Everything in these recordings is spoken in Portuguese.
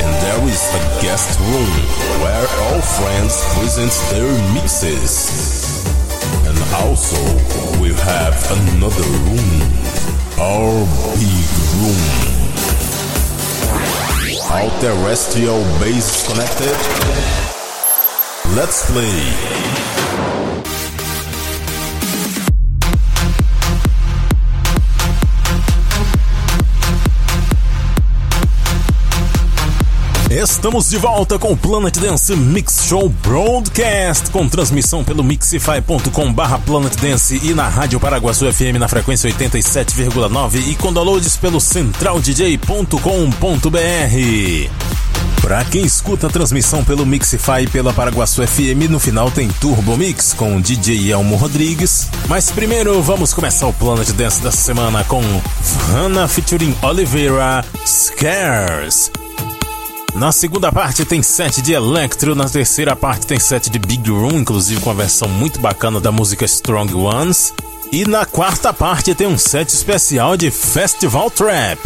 And there is a guest room where all friends present their mixes. And also we have another room, our big room. All terrestrial base connected. Let's play. Estamos de volta com o Planet Dance Mix Show Broadcast, com transmissão pelo mixify.com barra Planet Dance e na Rádio Paraguaçu FM na frequência 87,9 e com downloads pelo centraldj.com.br. Para quem escuta a transmissão pelo Mixify pela Paraguaçu FM, no final tem Turbo Mix com o DJ Elmo Rodrigues. Mas primeiro vamos começar o Planet Dance da semana com Hannah featuring Oliveira Scares. Na segunda parte tem set de Electro, na terceira parte tem set de Big Room, inclusive com a versão muito bacana da música Strong Ones. E na quarta parte tem um set especial de Festival Trap.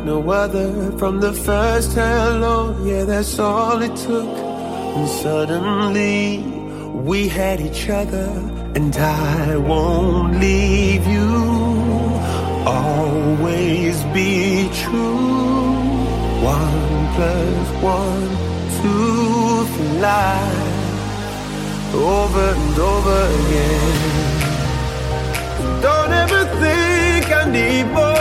like no other from the first hello. Yeah, that's all it took. And suddenly we had each other, and I won't leave you. Always be true. One plus one, two for life. Over and over again. Don't ever think I need more.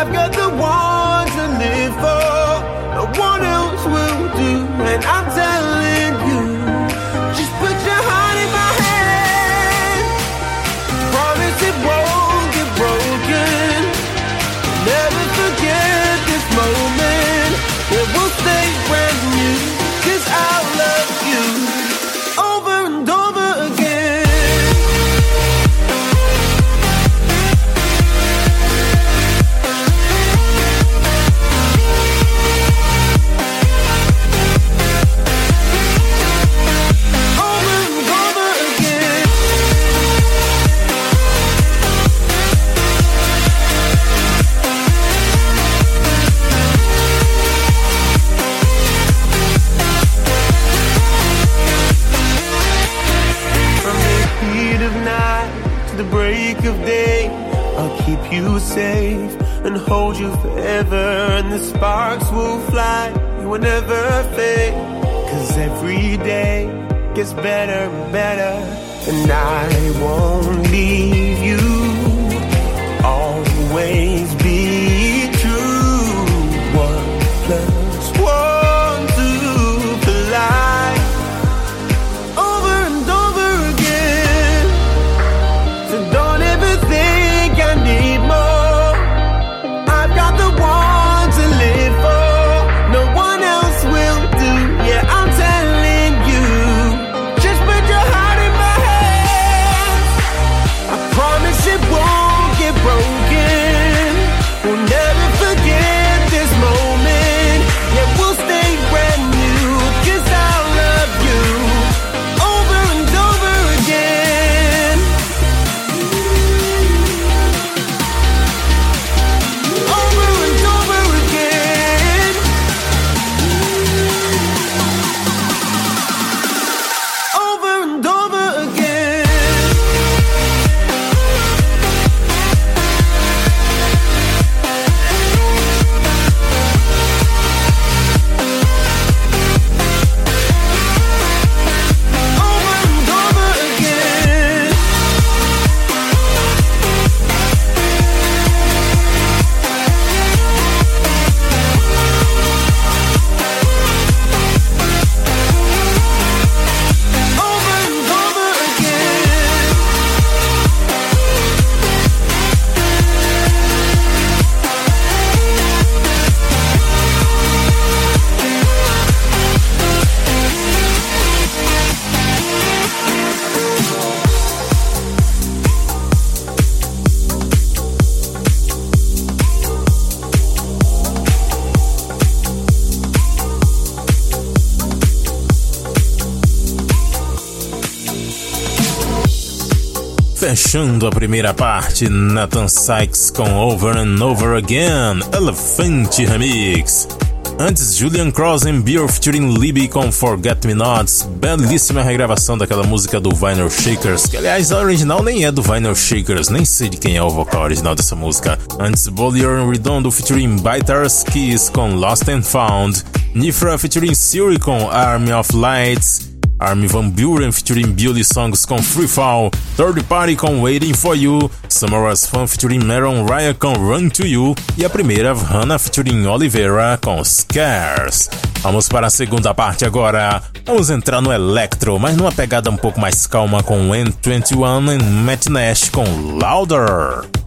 I've got the one to live for. No one else will do, and I'm telling. hold you forever and the sparks will fly. You will never fade. Cause every day gets better and better. And I won't leave you. Fechando a primeira parte, Nathan Sykes com Over and Over Again, Elefante Remix. Antes, Julian Cross Beer featuring Libby com Forget Me Nots, belíssima regravação daquela música do Vinyl Shakers, que aliás a original nem é do Vinyl Shakers, nem sei de quem é o vocal original dessa música. Antes, Bollier Redondo featuring Biters Kiss com Lost and Found, Nifra featuring Siri com Army of Lights, Armin Van Buren featuring Billy Songs com Free Fall, Third Party com Waiting For You, Summer's Fun featuring Meron Ryan com Run To You e a primeira Hannah featuring Oliveira com Scares. Vamos para a segunda parte agora. Vamos entrar no Electro, mas numa pegada um pouco mais calma com N21 e Matt Nash com Louder.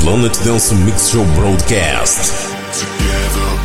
Planet Dance Mix Show Broadcast. Together,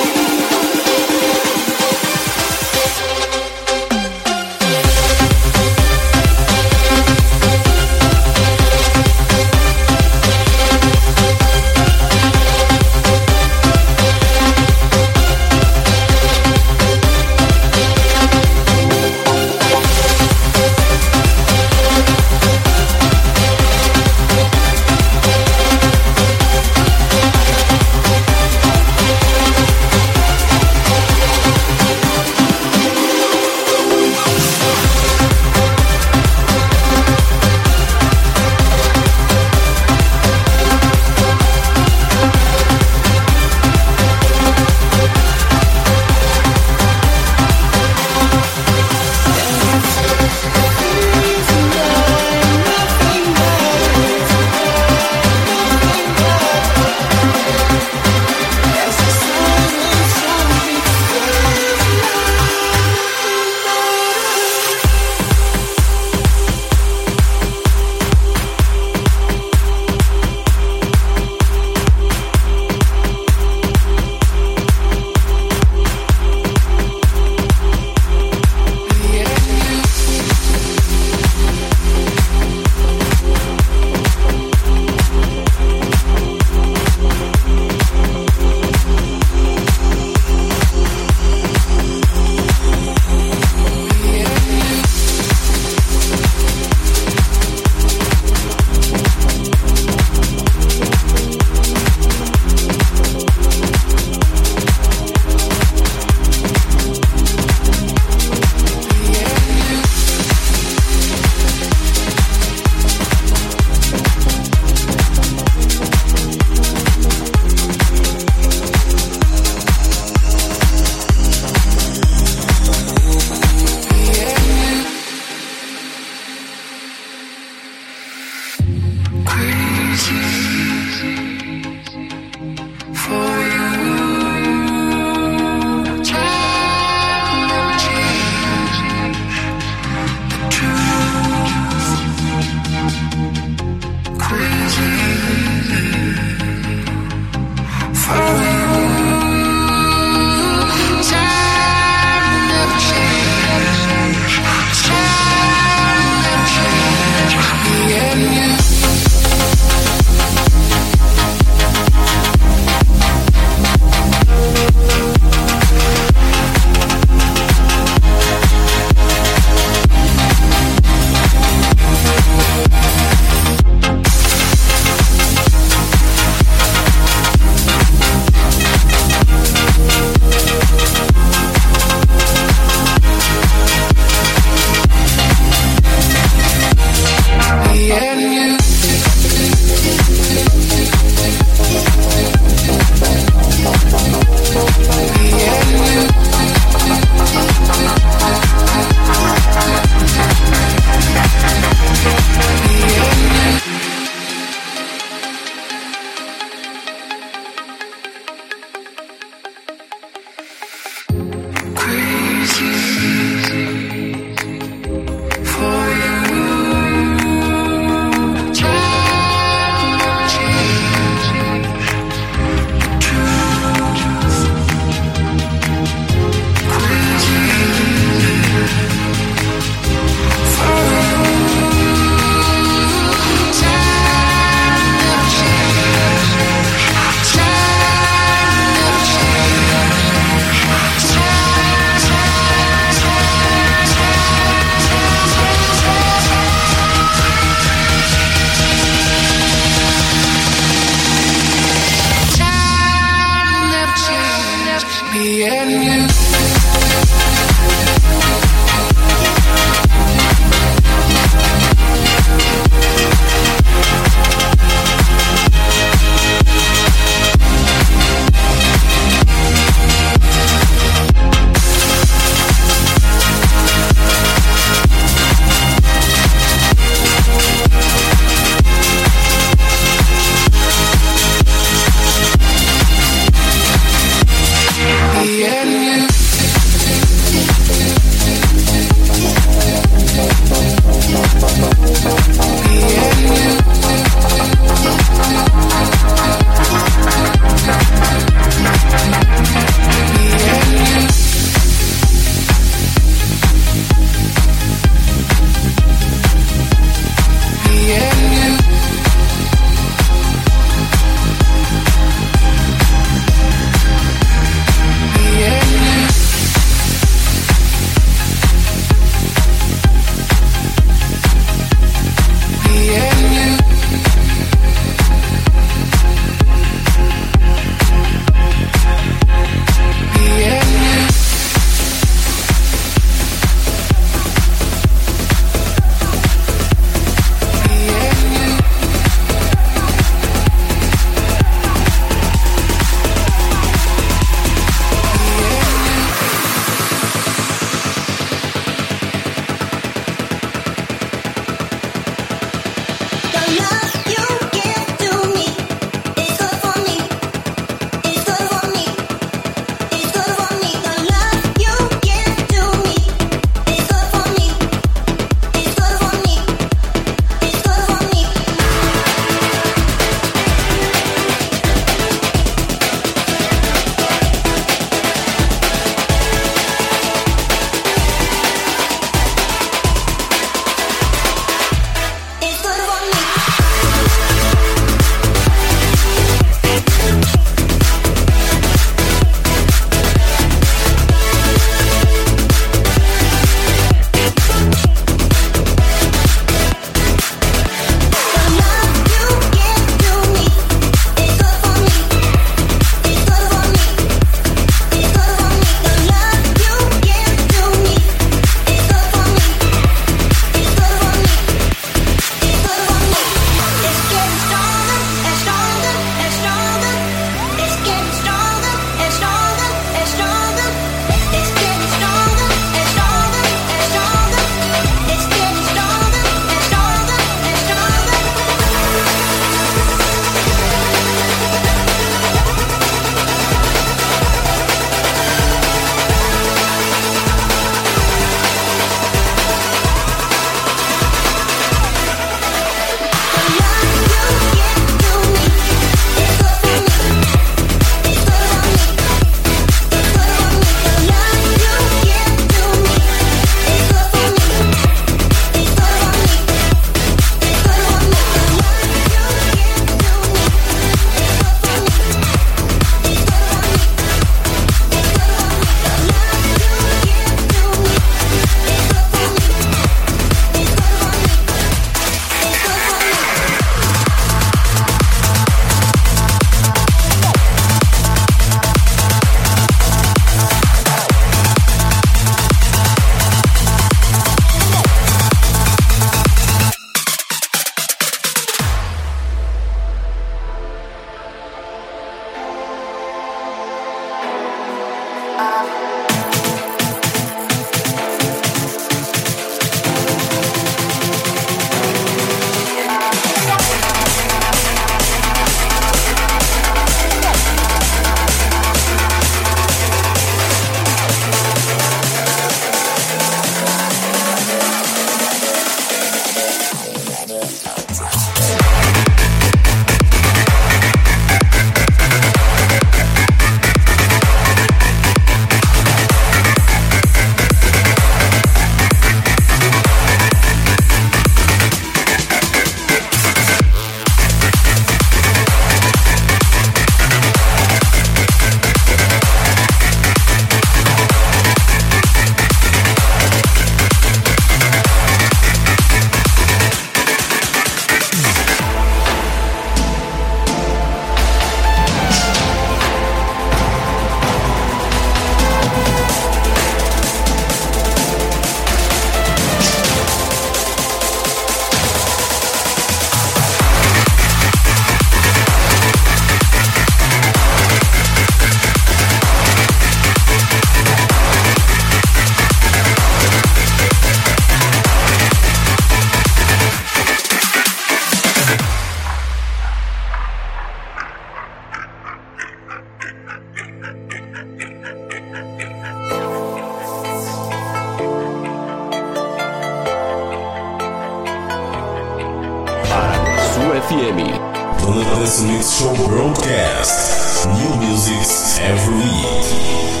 FM. latest Mix Show Broadcast. New music every week.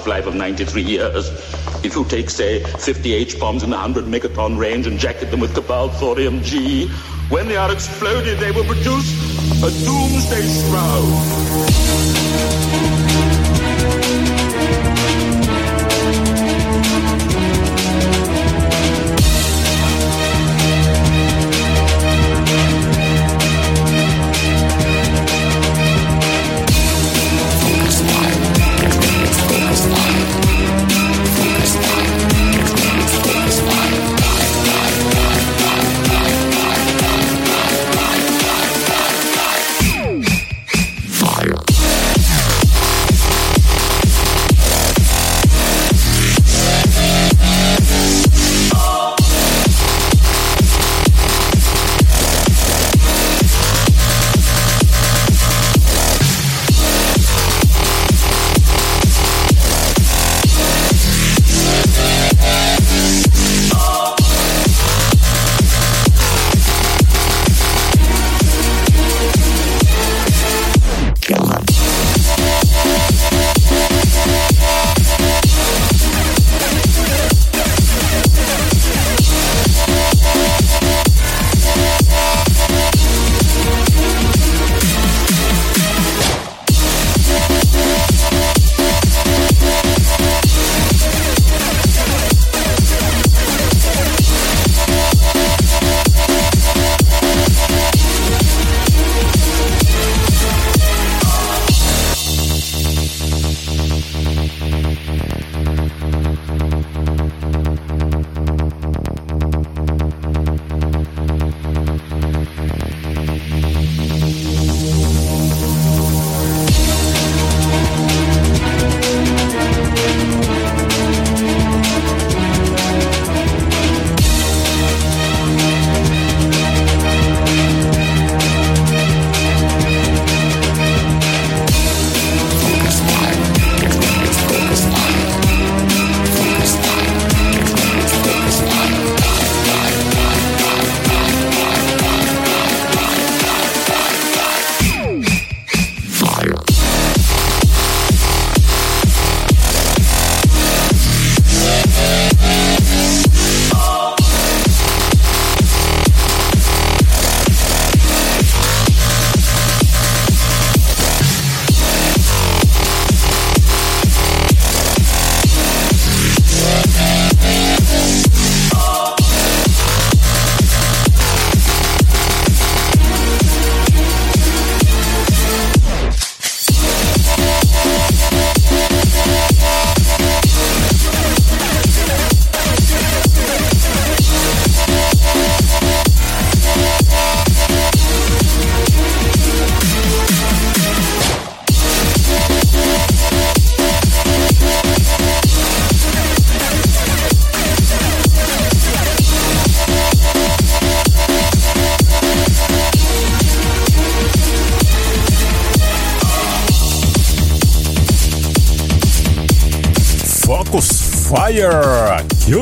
Half-life of 93 years. If you take, say, 50 H-bombs in the 100 megaton range and jacket them with Cobalt 40mg, when they are exploded, they will produce a doomsday shroud.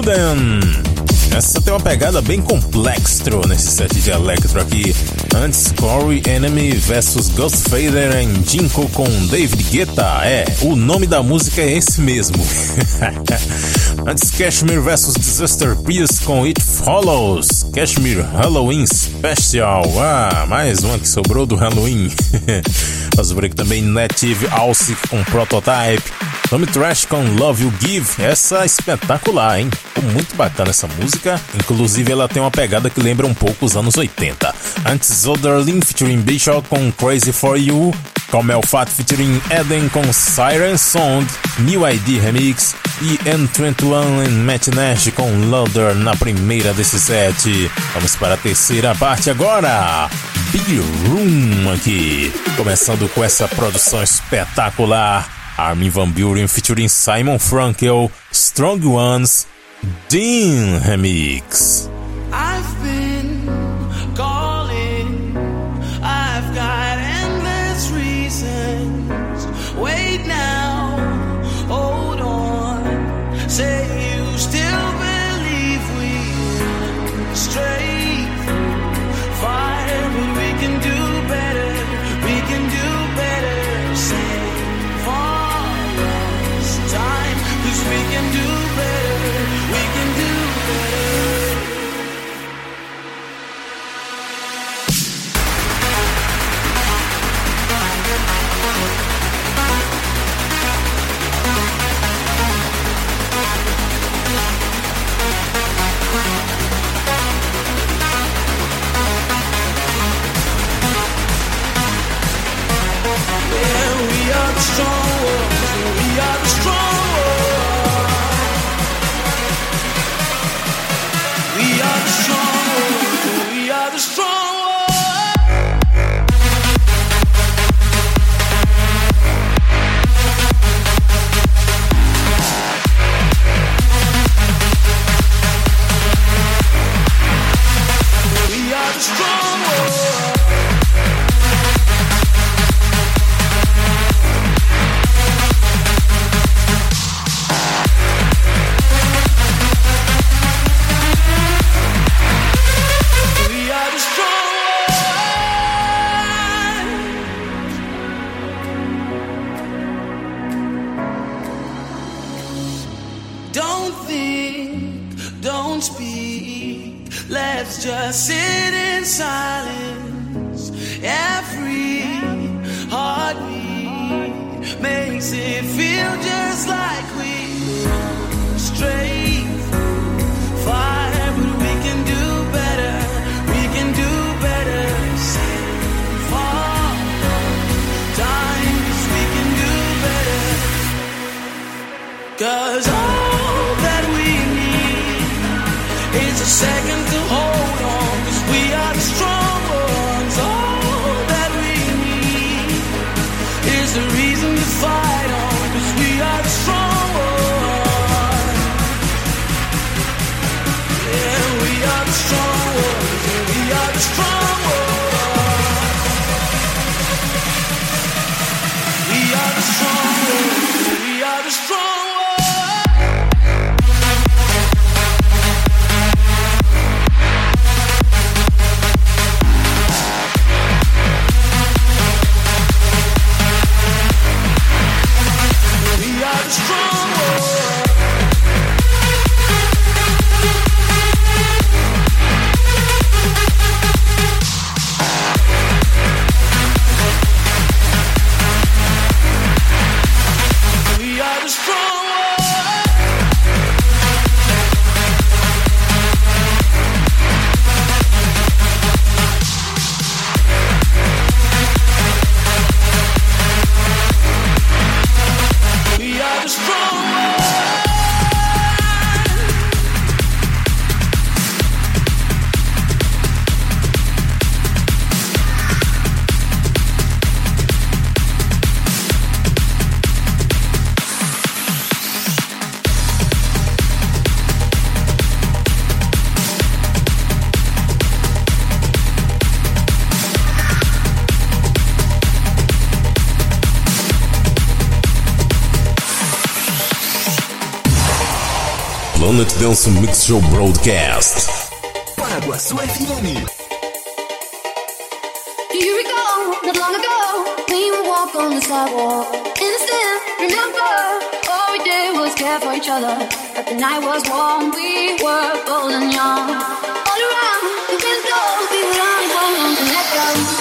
Them. Essa tem uma pegada bem complexa nesse set de Electro aqui. Antes, Corey Enemy vs Ghostfader em Jinko com David Guetta. É, o nome da música é esse mesmo. Antes, Cashmere vs Disaster Pierce com It Follows. Cashmere Halloween Special. Ah, mais uma que sobrou do Halloween. Faz por aqui também Native Alce com Prototype. Tommy Trash com Love You Give. Essa é espetacular, hein? Muito bacana essa música. Inclusive, ela tem uma pegada que lembra um pouco os anos 80. Antes, Oderlin featuring Bishop com Crazy For You. Comel Fat featuring Eden com Siren Song. New ID Remix. E N21 e Matt Nash com Loader na primeira desse set. Vamos para a terceira parte agora. Big Room aqui. Começando com essa produção espetacular. Armin Van Buren featuring Simon Frankel, Strong Ones, Dean Remix. strong don't think, don't speak. Let's just sit in silence. Every heartbeat makes it feel just like we straight fire, but we can do better. We can do better. We can do better. Cause all Dance Mix Show Broadcast. Paraguaçu FM. Here we go, not long ago, we would walk on the sidewalk. Innocent, remember, all we did was care for each other. But the night was warm, we were bold and young. All around the window, we would only hold on to let go.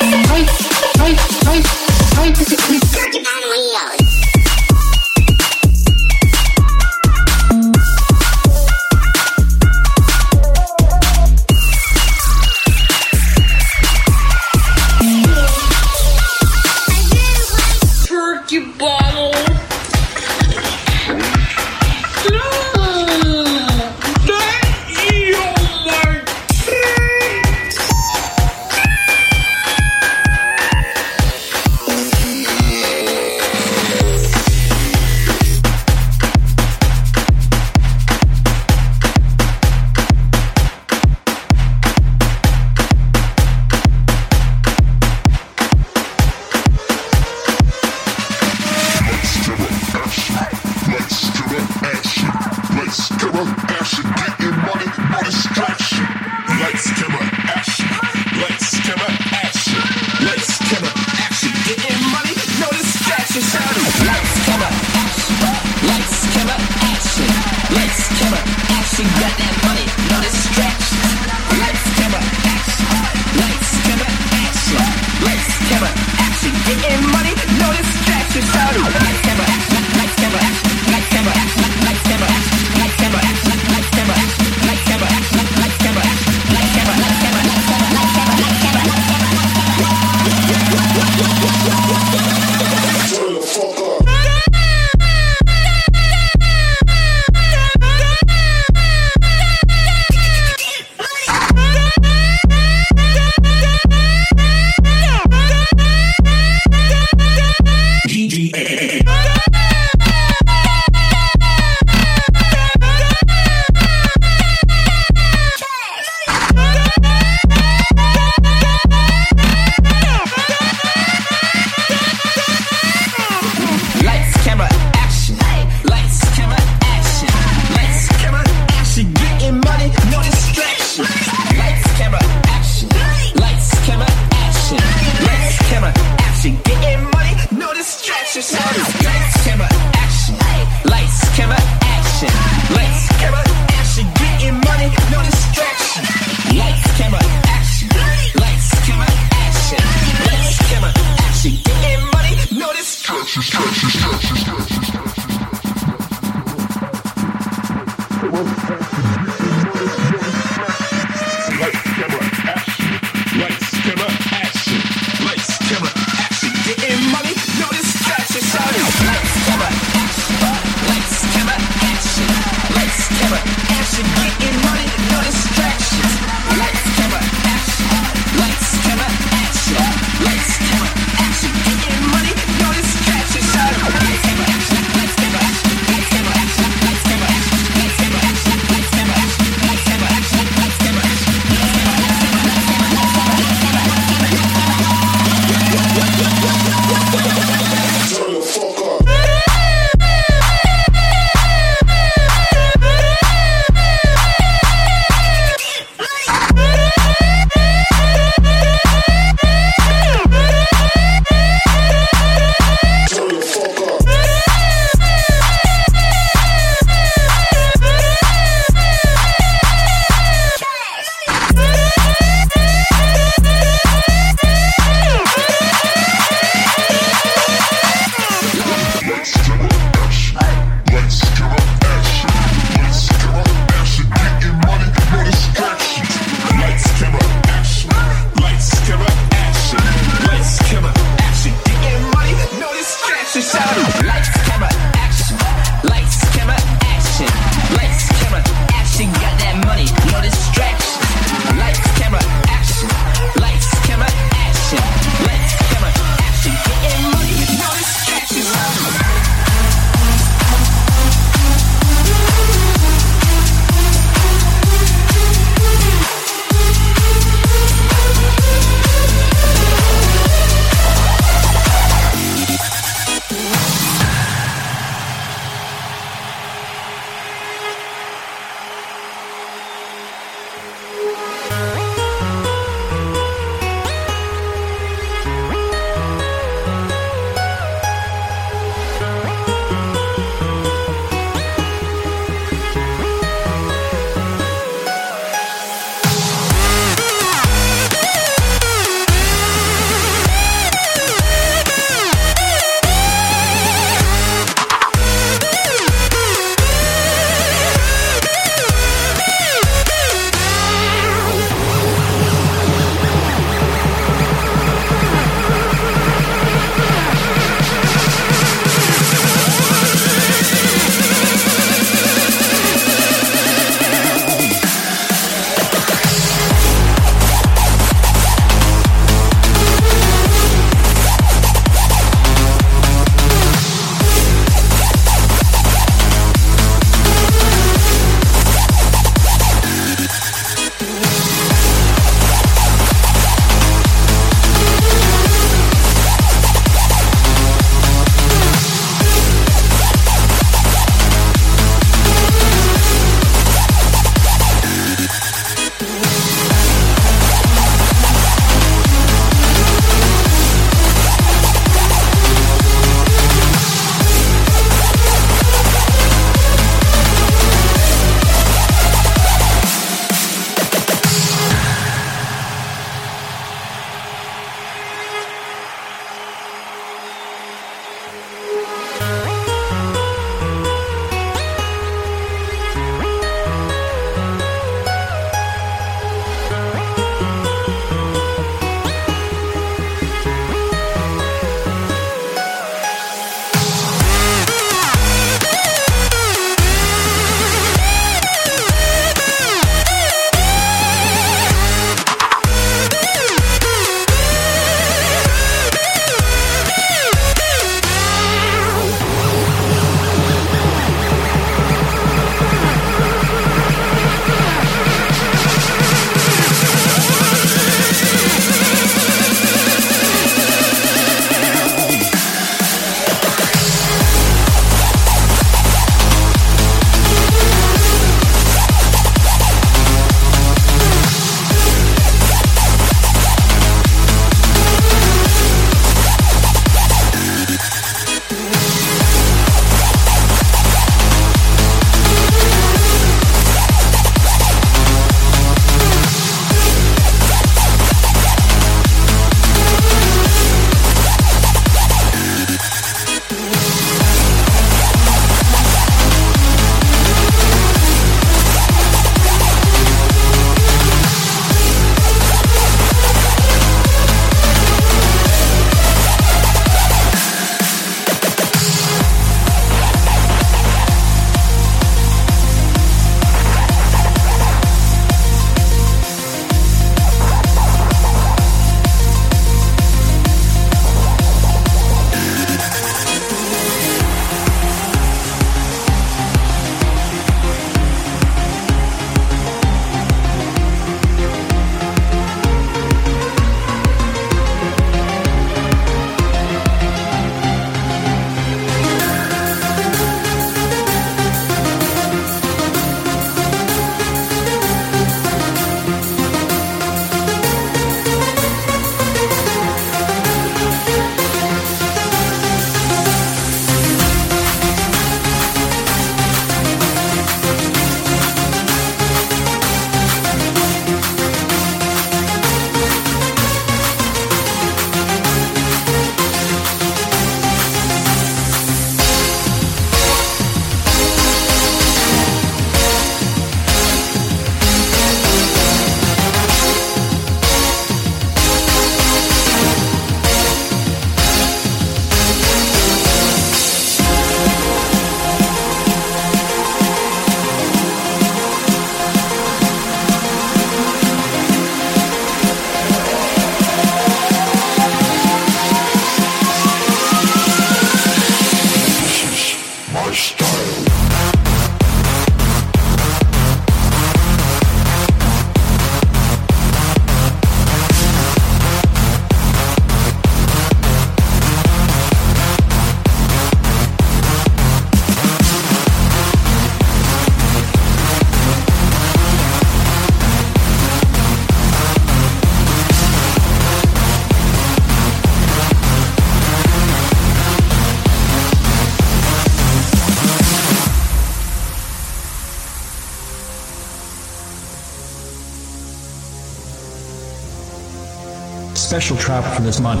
For this month.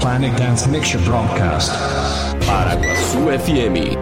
Planet Dance Mixture Broadcast. Paraguaçu FM.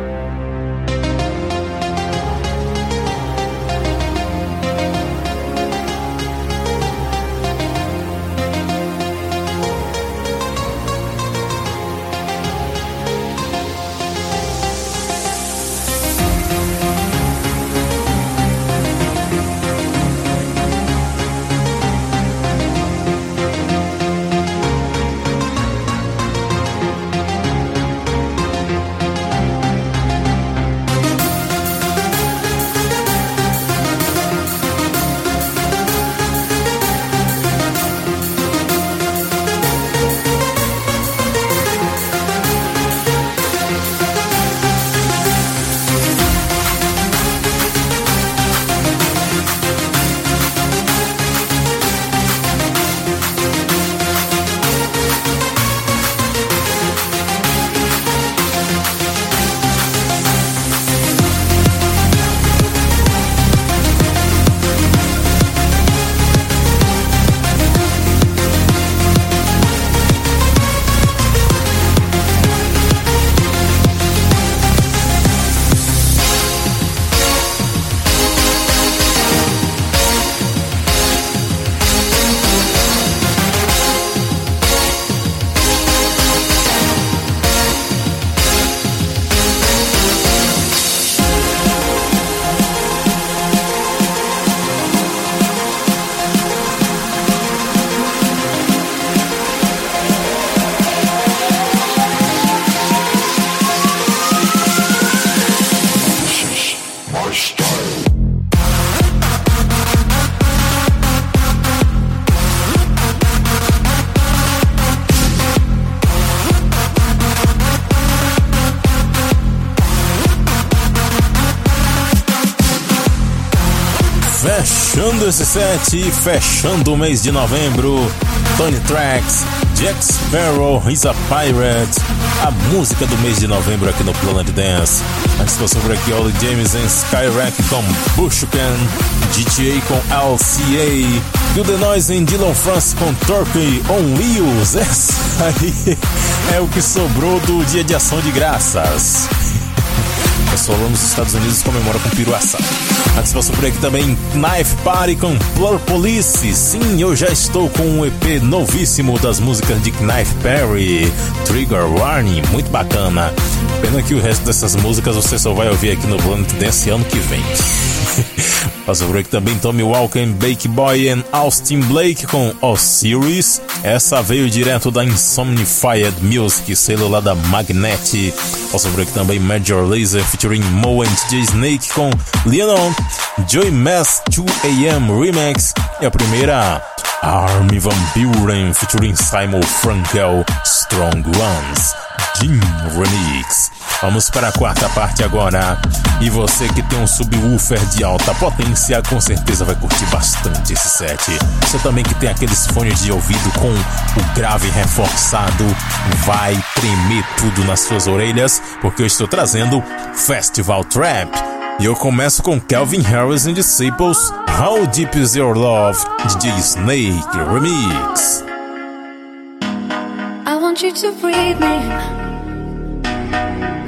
E fechando o mês de novembro, Tony Tracks, Jack Sparrow is a Pirate, a música do mês de novembro aqui no Planet Dance. Participação por aqui, Ollie James em Skyrack com Bushcan, GTA com LCA, e The Noise em Dylan France com Turkey on Wheels. Essa aí é o que sobrou do dia de ação de graças. Lá nos Estados Unidos comemora com peru assado. Participação por aqui também Knife Party com Blur Police. Sim, eu já estou com um EP novíssimo das músicas de Knife Perry, Trigger Warning, muito bacana. Pena que o resto dessas músicas você só vai ouvir aqui no Planet Dance ano que vem. Passou por aqui também Tommy Walker, Bake Boy e Austin Blake com Osiris. Essa veio direto da Insomnified Music, selo lá da Magnet. Passou por aqui também Major Laser featuring Mo and J Snake com Leonon, Joy Mass 2AM Remix. E a primeira, Army Van Buren featuring Simon Frankel, Strong Ones, Jim Remix. Vamos para a quarta parte agora. E você que tem um subwoofer de alta potência, com certeza vai curtir bastante esse set. Você também que tem aqueles fones de ouvido com o grave reforçado, vai tremer tudo nas suas orelhas, porque eu estou trazendo Festival Trap. E eu começo com Calvin Harris and Disciples, How Deep Is Your Love, DJ Snake Remix. I want you to breathe me.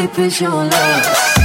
Deep is your love?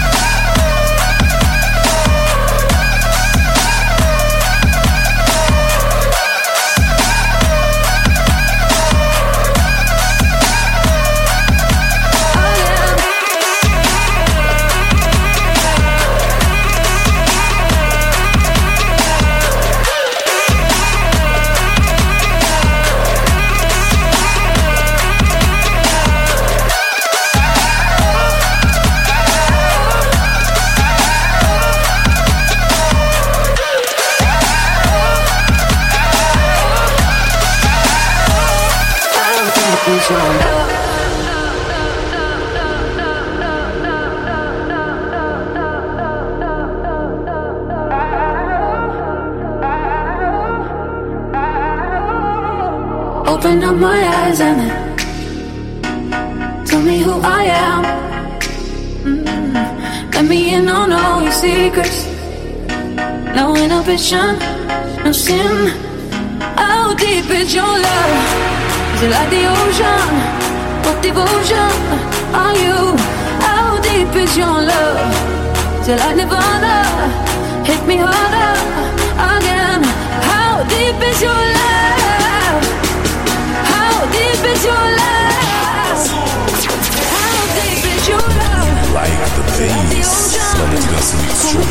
Open up my eyes and then tell me who I am. Mm. Let me in on all your secrets. No inhibition, no sin. How deep is your love? Is it like the ocean? What devotion are you? How deep is your love? Is it like Nirvana? Hit me harder again. How deep is your love? The bass, Planet Dance Mix Show.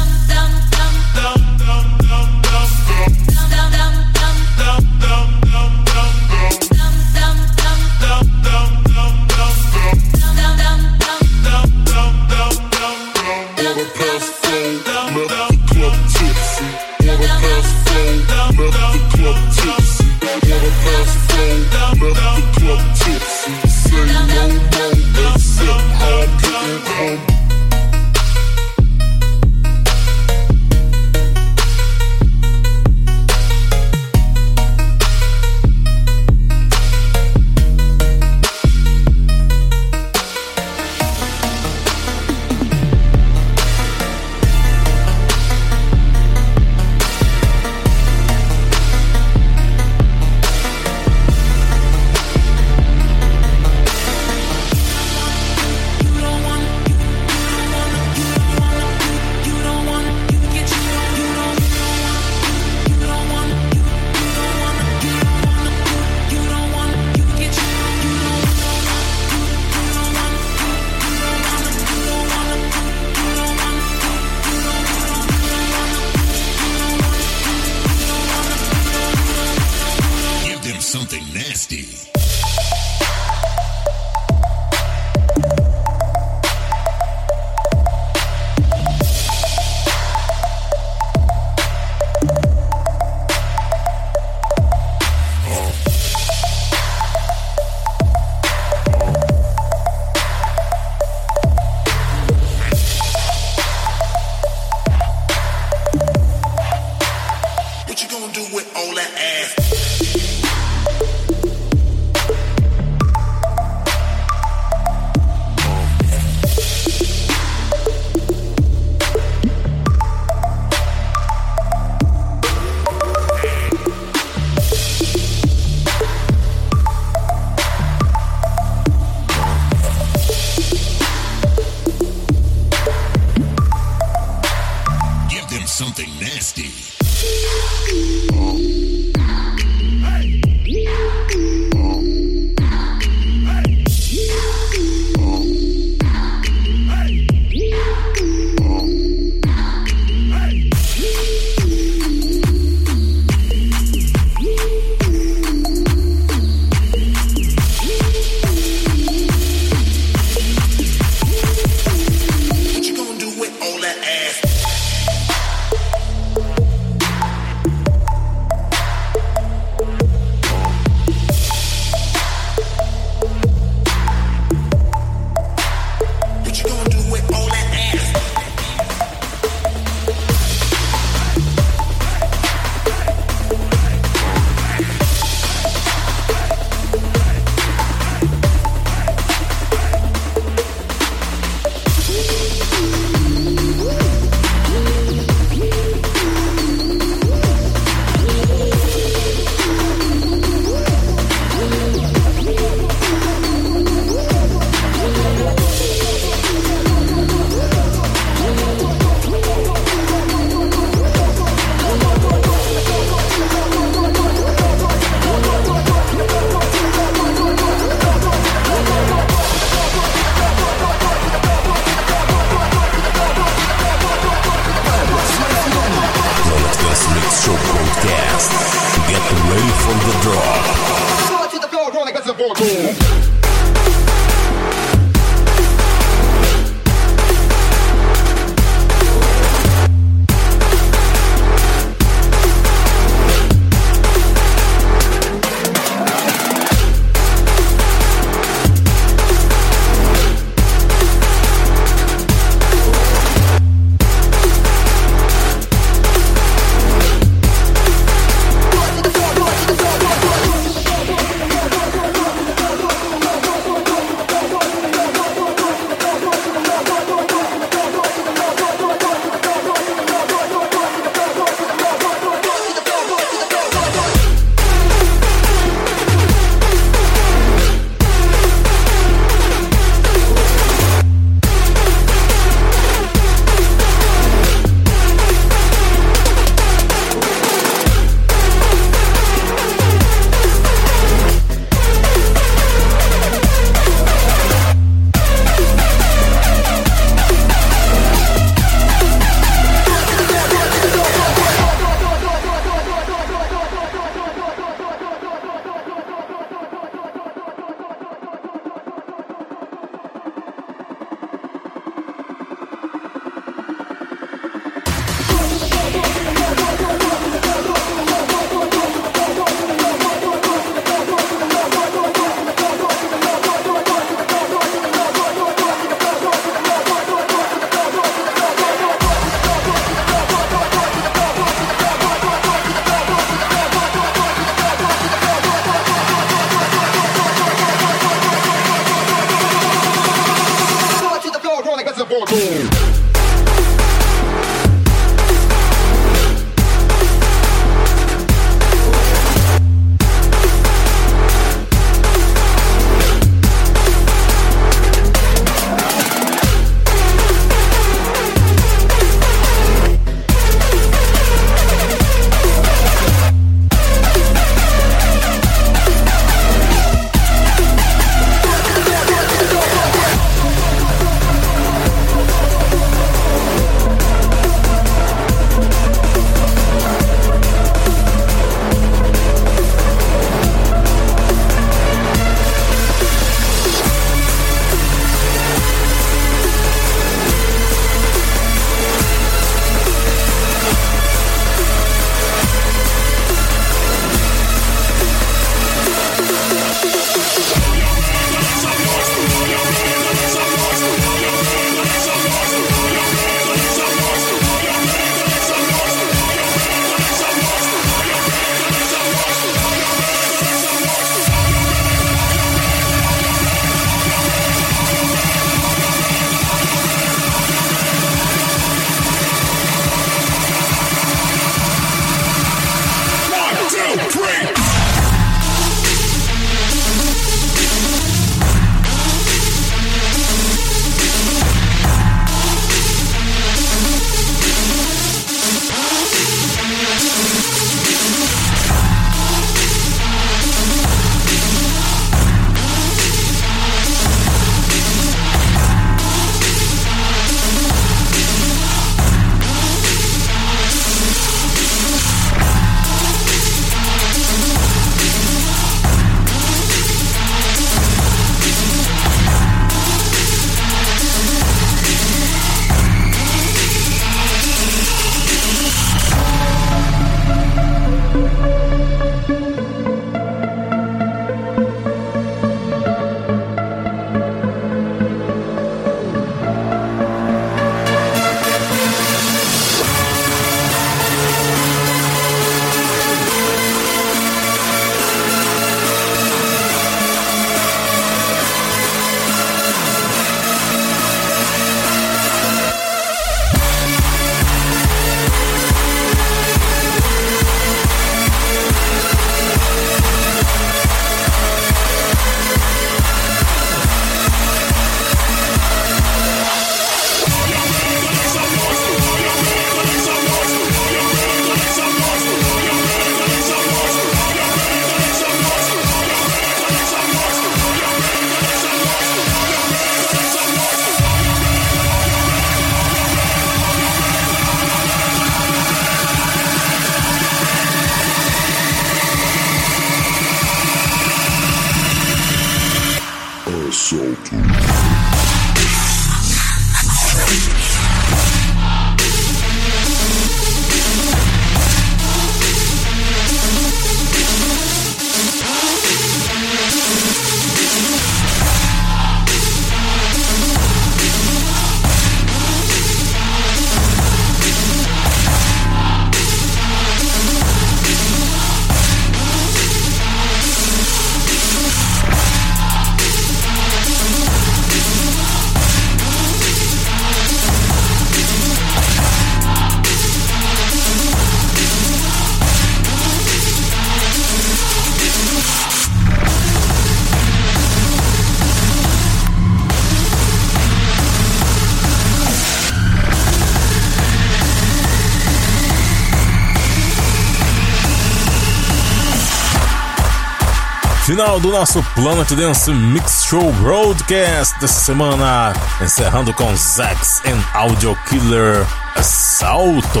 Final do nosso Planet Dance Mix Show Broadcast dessa semana, encerrando com Zax and Audio Killer Assalto,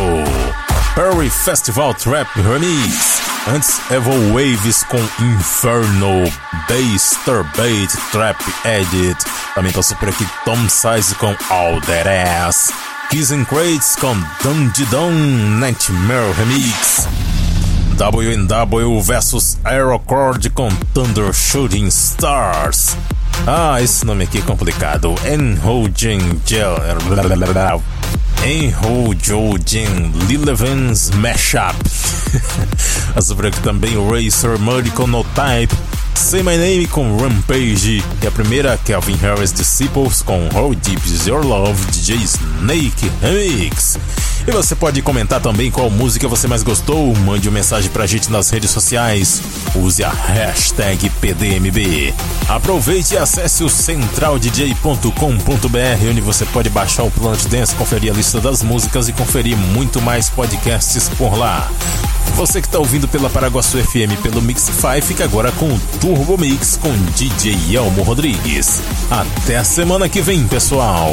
Perry Festival Trap Remix, antes Evil Waves com Inferno, Bass Turbate Trap Edit, também passou por aqui Tom Size com All That Ass, Kiss Crates com Dum Nightmare Remix, WNW versus Aerocord com Thunder Shooting Stars. Ah, esse nome aqui é complicado. Enhoujin Gel. Enhoujin Lilevans Mashup. Sobre também Racer Muddy com No Type. Say My Name com Rampage. E a primeira, Calvin Harris Disciples com How Deep Is Your Love, DJ Snake Remix. E você pode comentar também qual música você mais gostou. Mande uma mensagem pra gente nas redes sociais. Use a hashtag PDMB. Aproveite e acesse o centraldj.com.br, onde você pode baixar o Planet Dance, conferir a lista das músicas e conferir muito mais podcasts por lá. Você que está ouvindo pela Paraguaçu FM pelo Mixify, fica agora com o Turbo Mix com DJ Elmo Rodrigues. Até a semana que vem, pessoal!